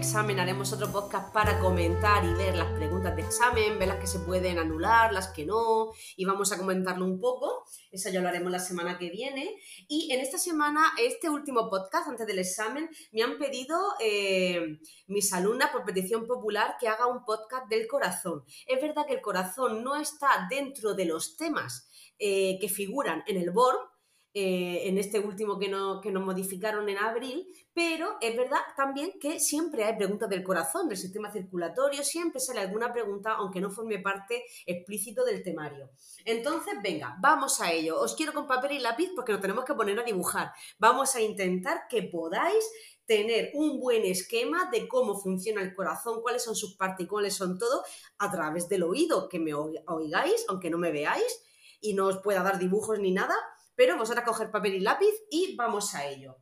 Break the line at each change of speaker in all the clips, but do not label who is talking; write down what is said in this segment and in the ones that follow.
examen haremos otro podcast para comentar y ver las preguntas de examen, ver las que se pueden anular, las que no, y vamos a comentarlo un poco. Eso ya lo haremos la semana que viene. Y en esta semana, este último podcast, antes del examen, me han pedido eh, mis alumnas por petición popular que haga un podcast del corazón. Es verdad que el corazón no está dentro de los temas eh, que figuran en el BORM, eh, en este último que, no, que nos modificaron en abril, pero es verdad también que siempre hay preguntas del corazón, del sistema circulatorio, siempre sale alguna pregunta, aunque no forme parte explícito del temario. Entonces, venga, vamos a ello. Os quiero con papel y lápiz porque nos tenemos que poner a dibujar. Vamos a intentar que podáis tener un buen esquema de cómo funciona el corazón, cuáles son sus partes y cuáles son todo, a través del oído, que me oigáis, aunque no me veáis y no os pueda dar dibujos ni nada pero a coger papel y lápiz y vamos a ello.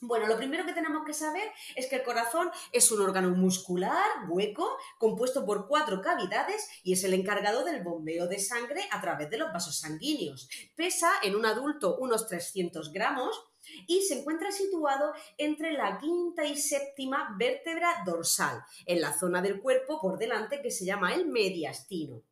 Bueno, lo primero que tenemos que saber es que el corazón es un órgano muscular, hueco, compuesto por cuatro cavidades y es el encargado del bombeo de sangre a través de los vasos sanguíneos. Pesa en un adulto unos 300 gramos y se encuentra situado entre la quinta y séptima vértebra dorsal, en la zona del cuerpo por delante que se llama el mediastino.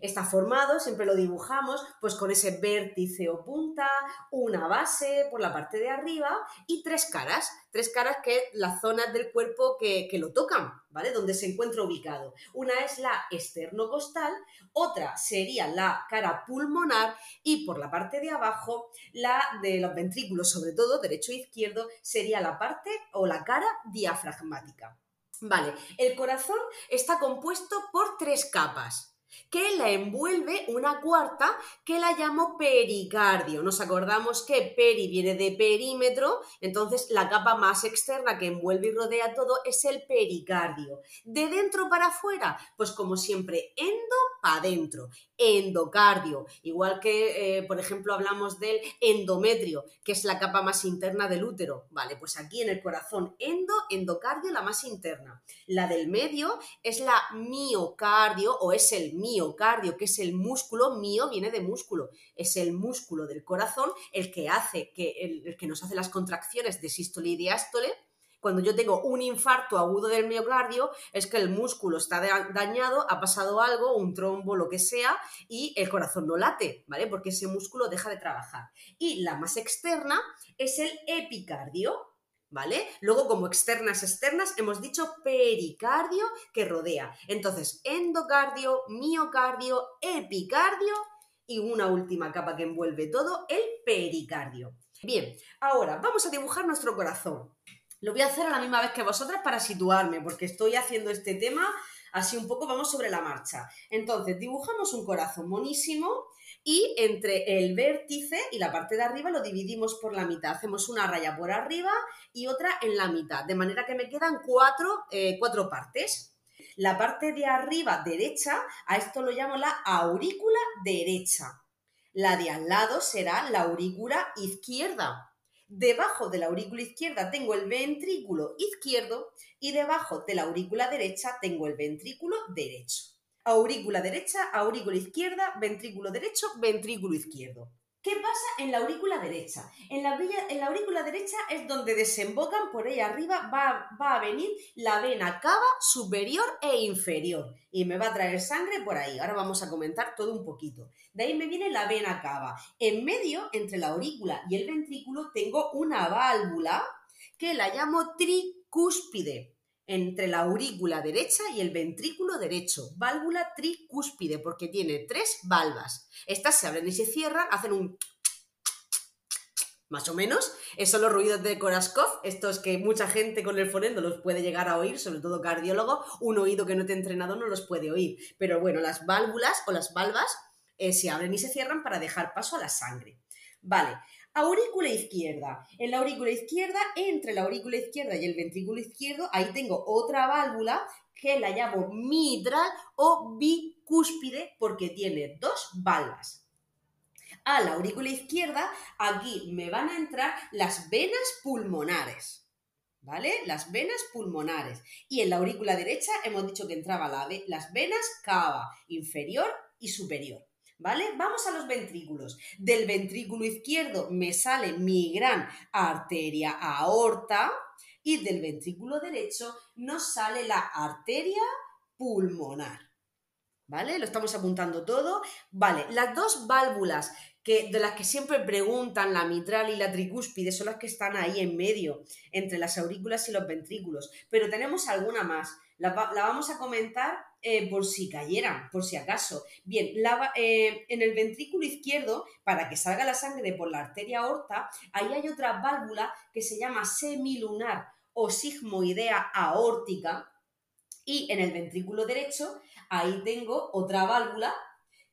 Está formado, siempre lo dibujamos, pues con ese vértice o punta, una base por la parte de arriba y tres caras, tres caras que las zonas del cuerpo que, lo tocan, ¿vale? Donde se encuentra ubicado. Una es la esternocostal, otra sería la cara pulmonar y por la parte de abajo, la de los ventrículos, sobre todo derecho e izquierdo, sería la parte o la cara diafragmática. Vale, el corazón está compuesto por tres capas que la envuelve una cuarta que la llamo pericardio. Nos acordamos que peri viene de perímetro, entonces la capa más externa que envuelve y rodea todo es el pericardio. De dentro para afuera, pues como siempre, endo para adentro, endocardio, igual que, eh, por ejemplo, hablamos del endometrio, que es la capa más interna del útero. Vale, pues aquí en el corazón, endo, endocardio, la más interna. La del medio es la miocardio o es el miocardio, que es el músculo, mío viene de músculo, es el músculo del corazón el que hace, que, el, que nos hace las contracciones de sístole y diástole. Cuando yo tengo un infarto agudo del miocardio, es que el músculo está dañado, ha pasado algo, un trombo, lo que sea, y el corazón no late, ¿vale? Porque ese músculo deja de trabajar. Y la más externa es el epicardio, ¿vale? Luego, como externas externas, hemos dicho pericardio que rodea. Entonces, endocardio, miocardio, epicardio y una última capa que envuelve todo, el pericardio. Bien, ahora vamos a dibujar nuestro corazón. Lo voy a hacer a la misma vez que vosotras para situarme, porque estoy haciendo este tema así un poco, vamos sobre la marcha. Entonces, dibujamos un corazón monísimo y entre el vértice y la parte de arriba lo dividimos por la mitad. Hacemos una raya por arriba y otra en la mitad, de manera que me quedan cuatro, eh, cuatro partes. La parte de arriba derecha, a esto lo llamo la aurícula derecha. La de al lado será la aurícula izquierda. Debajo de la aurícula izquierda tengo el ventrículo izquierdo y debajo de la aurícula derecha tengo el ventrículo derecho aurícula derecha, aurícula izquierda, ventrículo derecho, ventrículo izquierdo. ¿Qué pasa en la aurícula derecha? En la, en la aurícula derecha es donde desembocan, por ahí arriba va, va, a venir la vena cava superior e inferior y me va a traer sangre por ahí. Ahora vamos a comentar todo un poquito. De ahí me viene la vena cava. En medio, entre la aurícula y el ventrículo, tengo una válvula que la llamo tricúspide entre la aurícula derecha y el ventrículo derecho, válvula tricúspide, porque tiene tres valvas. Estas se abren y se cierran, hacen un más o menos. Esos son los ruidos de Koraskov, estos que mucha gente con el fonendo los puede llegar a oír, sobre todo cardiólogo, un oído que no te ha entrenado no los puede oír. Pero bueno, las válvulas o las valvas eh, se abren y se cierran para dejar paso a la sangre. Vale, Aurícula izquierda. En la aurícula izquierda, entre la aurícula izquierda y el ventrículo izquierdo, ahí tengo otra válvula que la llamo mitral o bicúspide porque tiene dos valvas. A la aurícula izquierda, aquí me van a entrar las venas pulmonares. ¿Vale? Las venas pulmonares. Y en la aurícula derecha hemos dicho que entraba las venas cava, inferior y superior. ¿Vale? Vamos a los ventrículos. Del ventrículo izquierdo me sale mi gran arteria aorta y del ventrículo derecho nos sale la arteria pulmonar. ¿Vale? Lo estamos apuntando todo. Vale, las dos válvulas que, de las que siempre preguntan, la mitral y la tricúspide, son las que están ahí en medio, entre las aurículas y los ventrículos. Pero tenemos alguna más. La, vamos a comentar eh, por si cayeran, por si acaso. Bien, eh, en el ventrículo izquierdo, para que salga la sangre por la arteria aorta, ahí hay otra válvula que se llama semilunar o sigmoidea aórtica. Y en el ventrículo derecho, ahí tengo otra válvula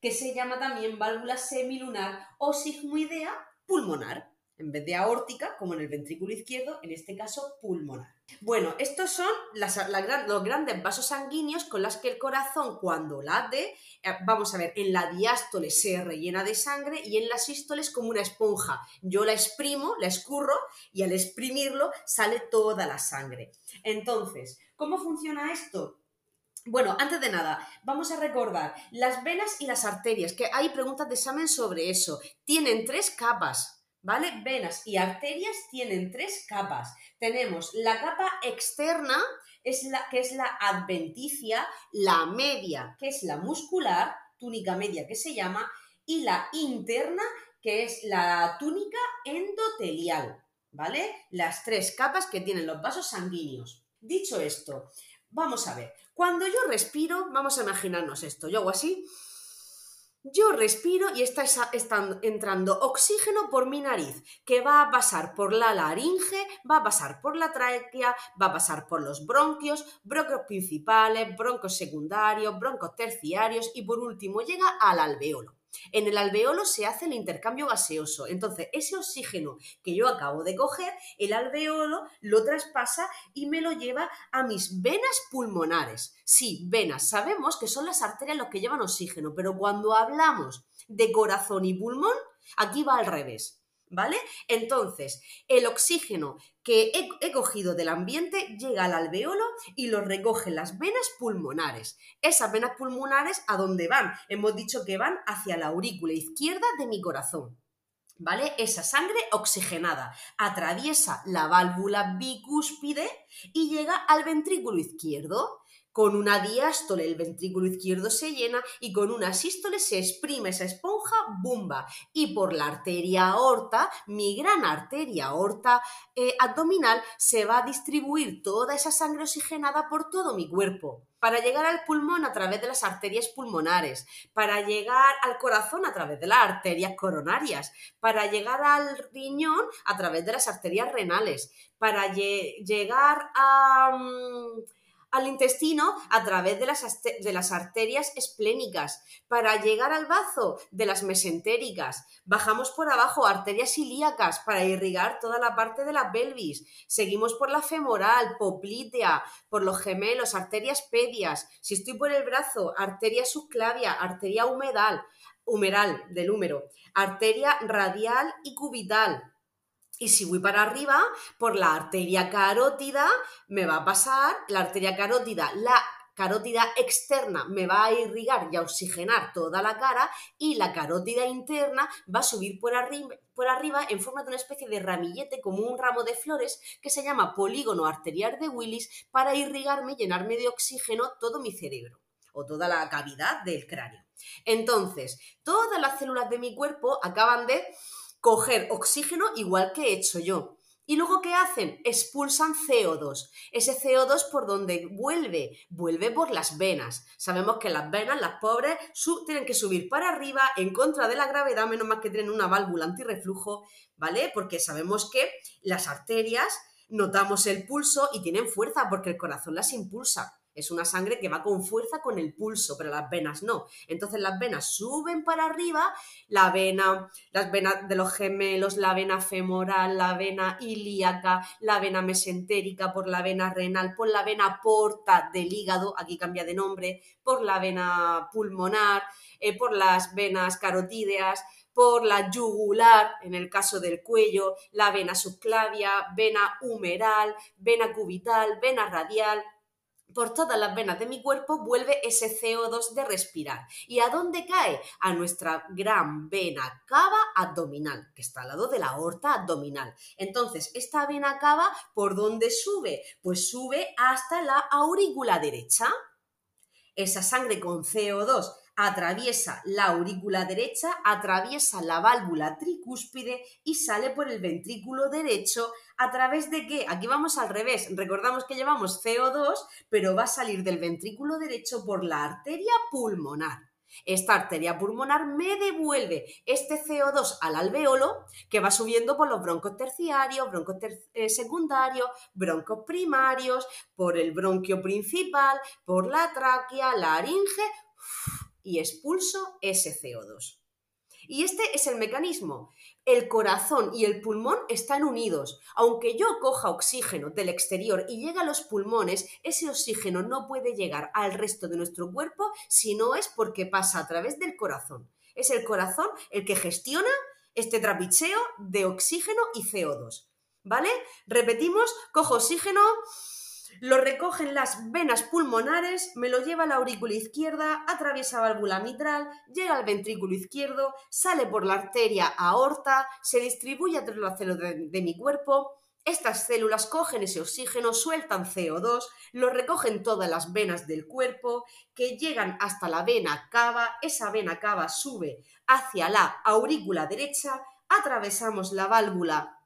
que se llama también válvula semilunar o sigmoidea pulmonar. En vez de aórtica, como en el ventrículo izquierdo, en este caso pulmonar. Bueno, estos son los grandes vasos sanguíneos con los que el corazón cuando late, eh, vamos a ver, en la diástole se rellena de sangre y en la sístole es como una esponja. Yo la exprimo, la escurro y al exprimirlo sale toda la sangre. Entonces, ¿cómo funciona esto? Bueno, antes de nada, vamos a recordar las venas y las arterias, que hay preguntas de examen sobre eso. Tienen tres capas, ¿vale? Venas y arterias tienen tres capas. Tenemos la capa externa, es la, que es la adventicia, la media, que es la muscular, túnica media que se llama, y la interna, que es la túnica endotelial, ¿vale? Las tres capas que tienen los vasos sanguíneos. Dicho esto, Vamos a ver, cuando yo respiro, vamos a imaginarnos esto, yo hago así, yo respiro y está, entrando oxígeno por mi nariz, que va a pasar por la laringe, va a pasar por la tráquea, va a pasar por los bronquios, bronquios principales, broncos secundarios, broncos terciarios y por último llega al alveolo. En el alveolo se hace el intercambio gaseoso. Entonces, ese oxígeno que yo acabo de coger, el alveolo lo traspasa y me lo lleva a mis venas pulmonares. Sí, venas. Sabemos que son las arterias los que llevan oxígeno, pero cuando hablamos de corazón y pulmón, aquí va al revés. ¿Vale? Entonces, el oxígeno que he, cogido del ambiente llega al alveolo y lo recogen las venas pulmonares. Esas venas pulmonares, ¿a dónde van? Hemos dicho que van hacia la aurícula izquierda de mi corazón. ¿Vale? Esa sangre oxigenada atraviesa la válvula bicúspide y llega al ventrículo izquierdo. Con una diástole el ventrículo izquierdo se llena y con una sístole se exprime esa esponja bumba. Y por la arteria aorta, mi gran arteria aorta eh, abdominal, se va a distribuir toda esa sangre oxigenada por todo mi cuerpo. Para llegar al pulmón a través de las arterias pulmonares, para llegar al corazón a través de las arterias coronarias, para llegar al riñón a través de las arterias renales, para llegar a... Mm, al intestino a través de las, arterias esplénicas, para llegar al bazo de las mesentéricas. Bajamos por abajo arterias ilíacas para irrigar toda la parte de la pelvis. Seguimos por la femoral, poplitea, por los gemelos, arterias pedias. Si estoy por el brazo, arteria subclavia, arteria humeral del húmero, arteria radial y cubital y si voy para arriba, por la arteria carótida, me va a pasar la arteria carótida, la carótida externa me va a irrigar y a oxigenar toda la cara y la carótida interna va a subir por arriba, por arriba en forma de una especie de ramillete como un ramo de flores que se llama polígono arterial de Willis para irrigarme llenarme de oxígeno todo mi cerebro o toda la cavidad del cráneo. Entonces, todas las células de mi cuerpo acaban de coger oxígeno igual que he hecho yo. ¿Y luego qué hacen? Expulsan CO2. Ese CO2 por donde vuelve, vuelve por las venas. Sabemos que las venas, las pobres, tienen que subir para arriba en contra de la gravedad, menos más que tienen una válvula antirreflujo, ¿vale? Porque sabemos que las arterias notamos el pulso y tienen fuerza porque el corazón las impulsa. Es una sangre que va con fuerza con el pulso, pero las venas no. Entonces las venas suben para arriba, la vena, las venas de los gemelos, la vena femoral, la vena ilíaca, la vena mesentérica, por la vena renal, por la vena porta del hígado, aquí cambia de nombre, por la vena pulmonar, eh, por las venas carotídeas, por la yugular, en el caso del cuello, la vena subclavia, vena humeral, vena cubital, vena radial, por todas las venas de mi cuerpo vuelve ese CO2 de respirar. ¿Y a dónde cae? A nuestra gran vena cava abdominal, que está al lado de la aorta abdominal. Entonces, esta vena cava, ¿por dónde sube? Pues sube hasta la aurícula derecha. Esa sangre con CO2 atraviesa la aurícula derecha, atraviesa la válvula tricúspide y sale por el ventrículo derecho a través de qué? Aquí vamos al revés. Recordamos que llevamos CO2, pero va a salir del ventrículo derecho por la arteria pulmonar. Esta arteria pulmonar me devuelve este CO2 al alveolo que va subiendo por los broncos terciarios, broncos eh, secundarios, broncos primarios, por el bronquio principal, por la tráquea, la laringe y expulso ese CO2. Y este es el mecanismo. El corazón y el pulmón están unidos. Aunque yo coja oxígeno del exterior y llegue a los pulmones, ese oxígeno no puede llegar al resto de nuestro cuerpo si no es porque pasa a través del corazón. Es el corazón el que gestiona este trapicheo de oxígeno y CO2. ¿Vale? Repetimos, cojo oxígeno, lo recogen las venas pulmonares, me lo lleva a la aurícula izquierda, atraviesa válvula mitral, llega al ventrículo izquierdo, sale por la arteria aorta, se distribuye a todas las células de, mi cuerpo. Estas células cogen ese oxígeno, sueltan CO2, lo recogen todas las venas del cuerpo, que llegan hasta la vena cava, esa vena cava sube hacia la aurícula derecha, atravesamos la válvula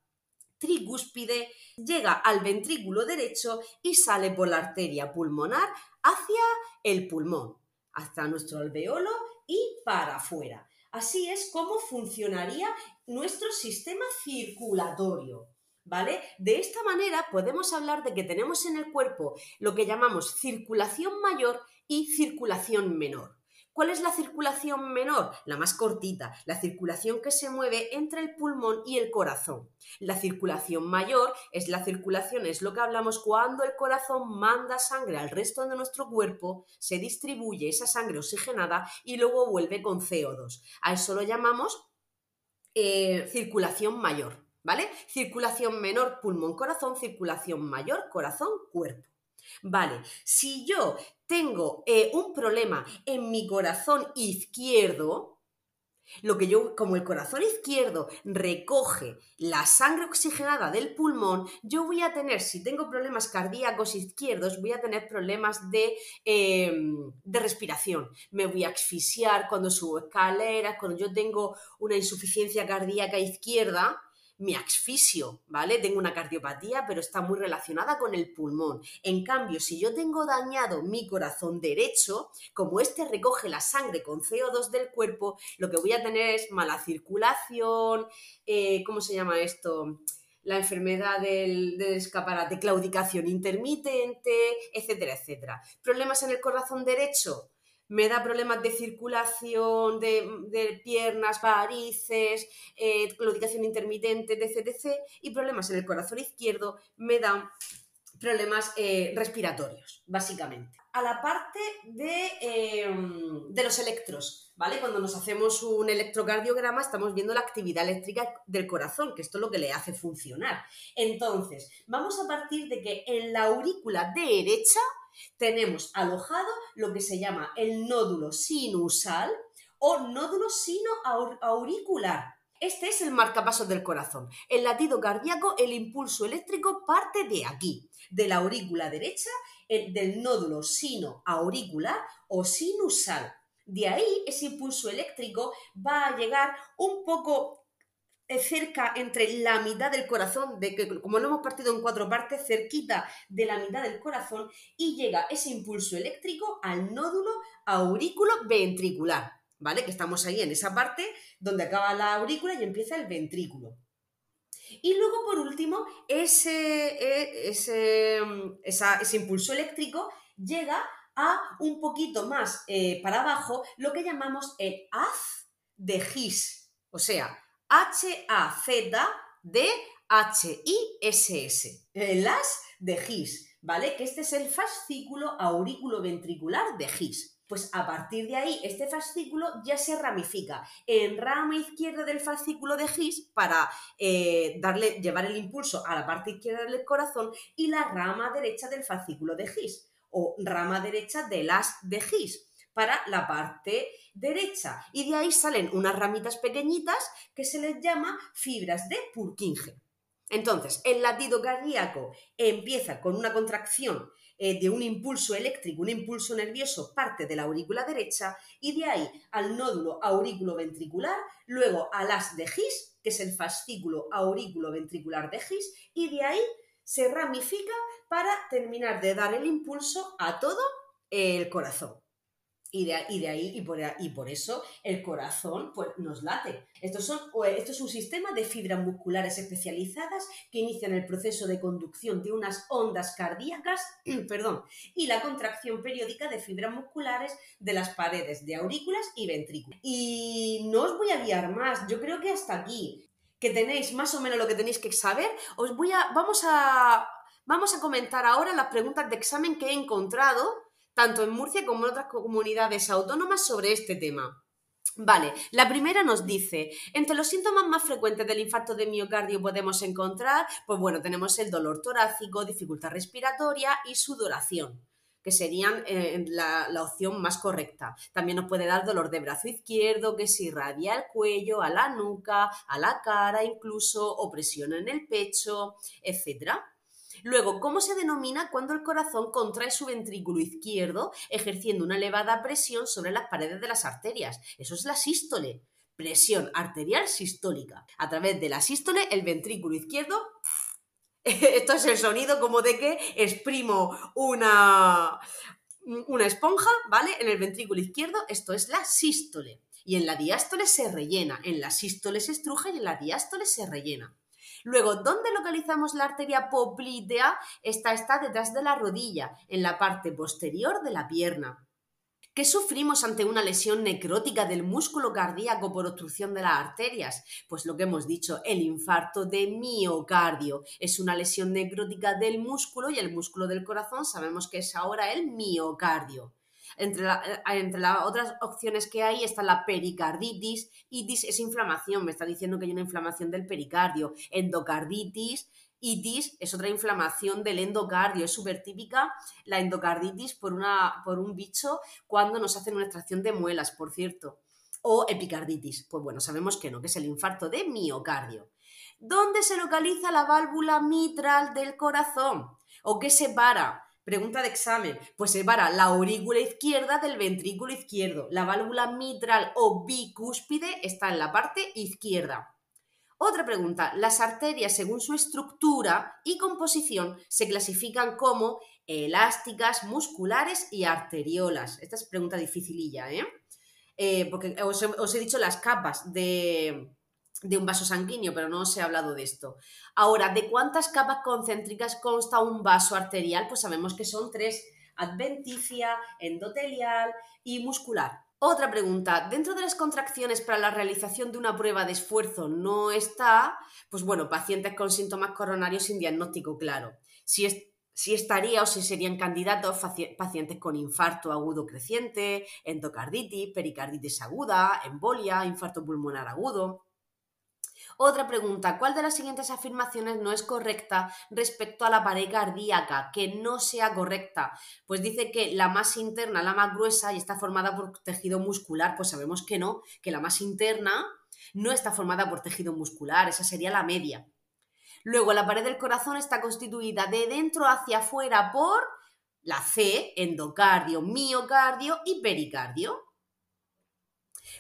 tricúspide, llega al ventrículo derecho y sale por la arteria pulmonar hacia el pulmón, hasta nuestro alveolo y para afuera. Así es como funcionaría nuestro sistema circulatorio. ¿Vale? De esta manera podemos hablar de que tenemos en el cuerpo lo que llamamos circulación mayor y circulación menor. ¿Cuál es la circulación menor? La más cortita, la circulación que se mueve entre el pulmón y el corazón. La circulación mayor es la circulación, es lo que hablamos cuando el corazón manda sangre al resto de nuestro cuerpo, se distribuye esa sangre oxigenada y luego vuelve con CO2. A eso lo llamamos eh, circulación mayor, ¿vale? Circulación menor, pulmón-corazón, circulación mayor, corazón-cuerpo. Vale, si yo tengo eh, un problema en mi corazón izquierdo, lo que yo, como el corazón izquierdo recoge la sangre oxigenada del pulmón, yo voy a tener, si tengo problemas cardíacos izquierdos, voy a tener problemas de, em, de respiración. Me voy a asfixiar cuando subo escaleras, cuando yo tengo una insuficiencia cardíaca izquierda, mi asfixio, ¿vale? Tengo una cardiopatía, pero está muy relacionada con el pulmón. En cambio, si yo tengo dañado mi corazón derecho, como este recoge la sangre con CO2 del cuerpo, lo que voy a tener es mala circulación, eh, ¿cómo se llama esto? la enfermedad del, del, escaparate, claudicación intermitente, etcétera, etcétera. Problemas en el corazón derecho, me da problemas de circulación de, piernas, varices, eh, claudicación intermitente, etc, y problemas en el corazón izquierdo me dan problemas eh, respiratorios, básicamente. A la parte de, em, de, los electros, ¿vale? Cuando nos hacemos un electrocardiograma estamos viendo la actividad eléctrica del corazón, que esto es lo que le hace funcionar. Entonces, vamos a partir de que en la aurícula derecha tenemos alojado lo que se llama el nódulo sinusal o nódulo sino auricular. Este es el marcapasos del corazón. El latido cardíaco, el impulso eléctrico parte de aquí, de la aurícula derecha, del nódulo sino auricular o sinusal. De ahí ese impulso eléctrico va a llegar un poco cerca entre la mitad del corazón, de que como lo hemos partido en cuatro partes, cerquita de la mitad del corazón, y llega ese impulso eléctrico al nódulo aurículo ventricular, ¿vale? Que estamos ahí en esa parte donde acaba la aurícula y empieza el ventrículo. Y luego, por último, ese, e, ese, ese impulso eléctrico llega a un poquito más eh, para abajo lo que llamamos el haz de Gis. O sea, H-A-Z-D-H-I-S-S, el as de Gis, ¿vale? Que este es el fascículo aurículo-ventricular de Gis. Pues a partir de ahí, este fascículo ya se ramifica en rama izquierda del fascículo de Gis para eh, darle, llevar el impulso a la parte izquierda del corazón y la rama derecha del fascículo de Gis. o rama derecha del as de His para la parte derecha. Y de ahí salen unas ramitas pequeñitas que se les llama fibras de Purkinje. Entonces, el latido cardíaco empieza con una contracción eh, de un impulso eléctrico, un impulso nervioso, parte de la aurícula derecha y de ahí al nódulo aurículo ventricular, luego al as de His, que es el fascículo aurículo ventricular de His, y de ahí se ramifica para terminar de dar el impulso a todo el corazón. Y de, ahí, y por, eso el corazón pues, nos late. Esto, son, esto es un sistema de fibras musculares especializadas que inician el proceso de conducción de unas ondas cardíacas perdón, y la contracción periódica de fibras musculares de las paredes de aurículas y ventrículos. Y no os voy a guiar más, yo creo que hasta aquí, que tenéis más o menos lo que tenéis que saber, os voy a, vamos a, vamos a comentar ahora las preguntas de examen que he encontrado tanto en Murcia como en otras comunidades autónomas sobre este tema. Vale, la primera nos dice, entre los síntomas más frecuentes del infarto de miocardio podemos encontrar, pues bueno, tenemos el dolor torácico, dificultad respiratoria y sudoración que serían eh, la, la, opción más correcta. También nos puede dar dolor de brazo izquierdo, que se irradia al cuello, a la nuca, a la cara incluso, opresión en el pecho, etcétera. Luego, ¿cómo se denomina cuando el corazón contrae su ventrículo izquierdo ejerciendo una elevada presión sobre las paredes de las arterias? Eso es la sístole. Presión arterial sistólica. A través de la sístole, el ventrículo izquierdo esto es el sonido como de que exprimo una, una esponja, ¿vale? En el ventrículo izquierdo, esto es la sístole. Y en la diástole se rellena. En la sístole se estruja y en la diástole se rellena. Luego, ¿dónde localizamos la arteria poplitea? Esta está detrás de la rodilla, en la parte posterior de la pierna. ¿Qué sufrimos ante una lesión necrótica del músculo cardíaco por obstrucción de las arterias? Pues lo que hemos dicho, el infarto de miocardio. Es una lesión necrótica del músculo y el músculo del corazón sabemos que es ahora el miocardio. Entre, eh, entre las otras opciones que hay está la pericarditis. Itis es inflamación, me está diciendo que hay una inflamación del pericardio. Endocarditis, itis es otra inflamación del endocardio. Es súper típica la endocarditis por, una, por un bicho cuando nos hacen una extracción de muelas, por cierto. O epicarditis. Pues bueno, sabemos que no, que es el infarto de miocardio. ¿Dónde se localiza la válvula mitral del corazón? ¿O qué separa? Pregunta de examen. Pues separa la aurícula izquierda del ventrículo izquierdo. La válvula mitral o bicúspide está en la parte izquierda. Otra pregunta. Las arterias, según su estructura y composición, se clasifican como elásticas, musculares y arteriolas. Esta es pregunta dificililla, ¿eh? eh porque os he dicho las capas de, de un vaso sanguíneo, pero no os he hablado de esto. Ahora, ¿de cuántas capas concéntricas consta un vaso arterial? Pues sabemos que son tres, adventicia, endotelial y muscular. Otra pregunta, dentro de las contracciones para la realización de una prueba de esfuerzo no está, pues bueno, pacientes con síntomas coronarios sin diagnóstico claro. Si, si estaría o si serían candidatos pacientes con infarto agudo creciente, endocarditis, pericarditis aguda, embolia, infarto pulmonar agudo. Otra pregunta, ¿cuál de las siguientes afirmaciones no es correcta respecto a la pared cardíaca? Que no sea correcta. Pues dice que la más interna, la más gruesa, y está formada por tejido muscular. Pues sabemos que no, que la más interna no está formada por tejido muscular, esa sería la media. Luego, la pared del corazón está constituida de dentro hacia afuera por la C, endocardio, miocardio y pericardio.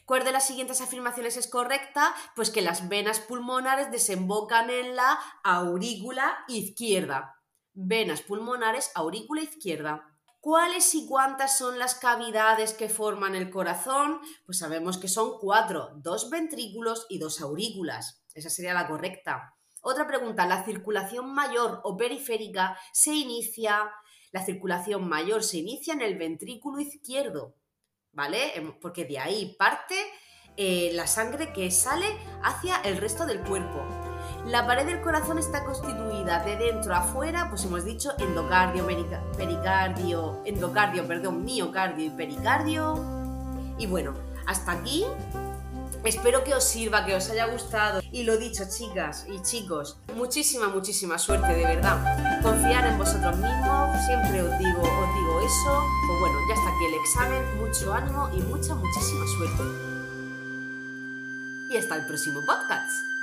¿Cuál de las siguientes afirmaciones es correcta? Pues que las venas pulmonares desembocan en la aurícula izquierda. Venas pulmonares, aurícula izquierda. ¿Cuáles y cuántas son las cavidades que forman el corazón? Pues sabemos que son cuatro, dos ventrículos y dos aurículas. Esa sería la correcta. Otra pregunta, ¿la circulación mayor o periférica se inicia? La circulación mayor se inicia en el ventrículo izquierdo. ¿Vale? Em, porque de ahí parte eh, la sangre que sale hacia el resto del cuerpo. La pared del corazón está constituida de dentro a afuera, pues hemos dicho endocardio, pericardio, endocardio, perdón, miocardio y pericardio. Y bueno, hasta aquí. Espero que os sirva, que os haya gustado. Y lo dicho, chicas y chicos, muchísima, muchísima suerte, de verdad. Confiar en vosotros mismos, siempre os digo, os digo eso. Pues bueno, ya está aquí el examen, mucho ánimo y mucha, muchísima suerte. Y hasta el próximo podcast.